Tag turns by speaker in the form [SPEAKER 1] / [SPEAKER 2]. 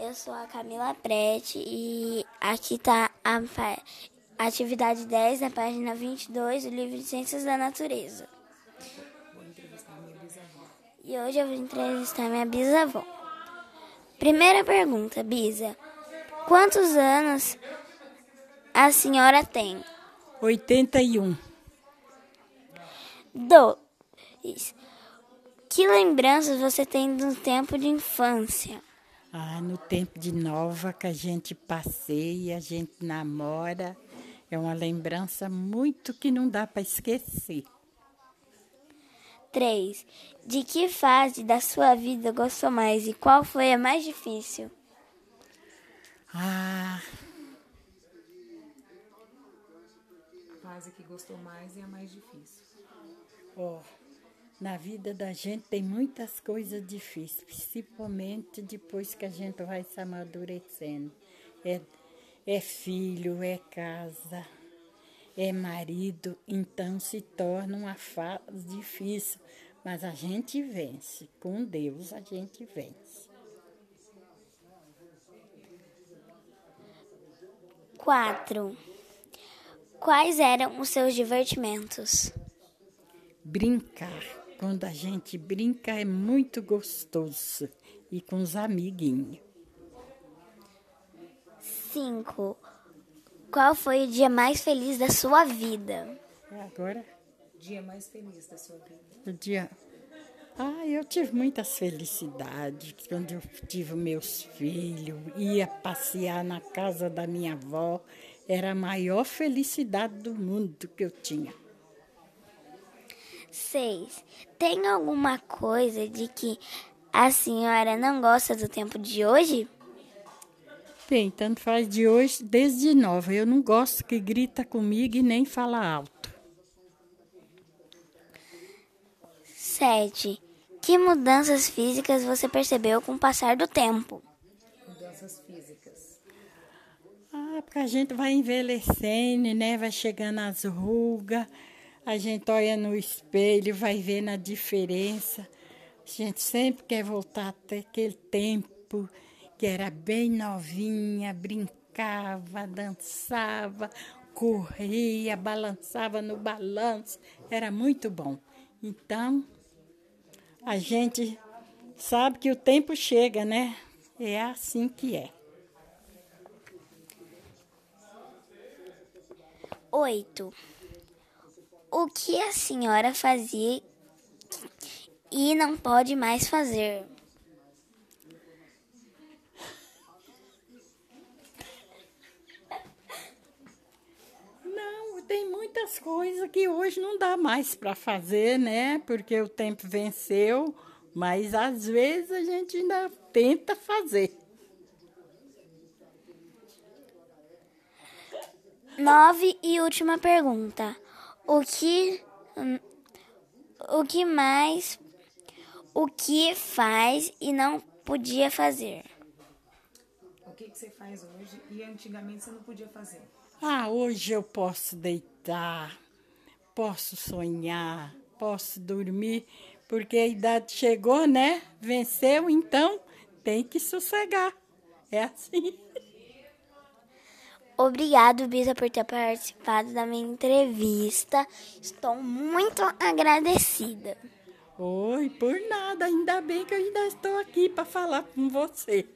[SPEAKER 1] eu sou a Camila Prete e aqui está a, atividade 10 da página 22 do livro de Ciências da Natureza.
[SPEAKER 2] Vou entrevistar minha bisavó.
[SPEAKER 1] E hoje eu vou entrevistar minha bisavó. Primeira pergunta, Bisa. Quantos anos a senhora tem?
[SPEAKER 2] 81.
[SPEAKER 1] Dois. Que lembranças você tem do tempo de infância?
[SPEAKER 2] Ah, no tempo de nova que a gente passeia, a gente namora, é uma lembrança muito que não dá para esquecer.
[SPEAKER 1] 3. De que fase da sua vida gostou mais e qual foi a mais difícil?
[SPEAKER 2] Ah. A fase que gostou mais e a mais difícil. Ó, oh, na vida da gente tem muitas coisas difíceis, principalmente depois que a gente vai se amadurecendo. É, é filho, é casa, é marido, então se torna uma fase difícil, mas a gente vence. Com Deus a gente vence.
[SPEAKER 1] Quatro. Quais eram os seus divertimentos?
[SPEAKER 2] Brincar quando a gente brinca é muito gostoso e com os amiguinhos.
[SPEAKER 1] Cinco. Qual foi o dia mais feliz da sua vida?
[SPEAKER 2] Agora?
[SPEAKER 3] Dia mais feliz da sua vida?
[SPEAKER 2] O dia. Ah, eu tive muitas felicidades quando eu tive meus filhos, ia passear na casa da minha avó. Era a maior felicidade do mundo que eu tinha.
[SPEAKER 1] 6. Tem alguma coisa de que a senhora não gosta do tempo de hoje?
[SPEAKER 2] Tem, tanto faz de hoje desde nova. Eu não gosto que grita comigo e nem fala alto.
[SPEAKER 1] 7. Que mudanças físicas você percebeu com o passar do tempo?
[SPEAKER 3] Mudanças físicas.
[SPEAKER 2] Ah, porque a gente vai envelhecendo, né? Vai chegando as rugas a gente olha no espelho, vai vendo a diferença. A gente sempre quer voltar até aquele tempo que era bem novinha, brincava, dançava, corria, balançava no balanço. Era muito bom. Então, a gente sabe que o tempo chega, né? É assim que é.
[SPEAKER 1] Oito o que a senhora fazia e não pode mais fazer.
[SPEAKER 2] Não, tem muitas coisas que hoje não dá mais para fazer, né? Porque o tempo venceu, mas às vezes a gente ainda tenta fazer.
[SPEAKER 1] Nove e última pergunta o que o que mais o que faz e não podia fazer.
[SPEAKER 3] O que, que você faz hoje e antigamente você não podia fazer?
[SPEAKER 2] Ah, hoje eu posso deitar, posso sonhar, posso dormir, porque a idade chegou, né? Venceu, então tem que sossegar. É assim.
[SPEAKER 1] Obrigado, Bisa, por ter participado da minha entrevista. Estou muito agradecida.
[SPEAKER 2] Oi, por nada. Ainda bem que eu ainda estou aqui para falar com você.